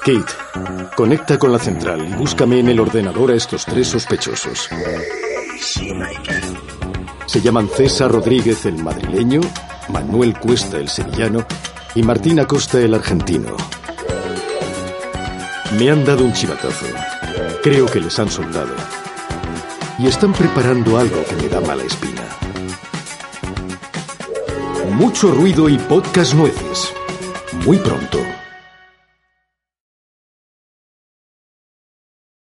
Kate, conecta con la central y búscame en el ordenador a estos tres sospechosos. Se llaman César Rodríguez el madrileño, Manuel Cuesta el sevillano y Martín Acosta el argentino. Me han dado un chivatazo. Creo que les han soltado. Y están preparando algo que me da mala espina. Mucho ruido y podcast nueces. Muy pronto.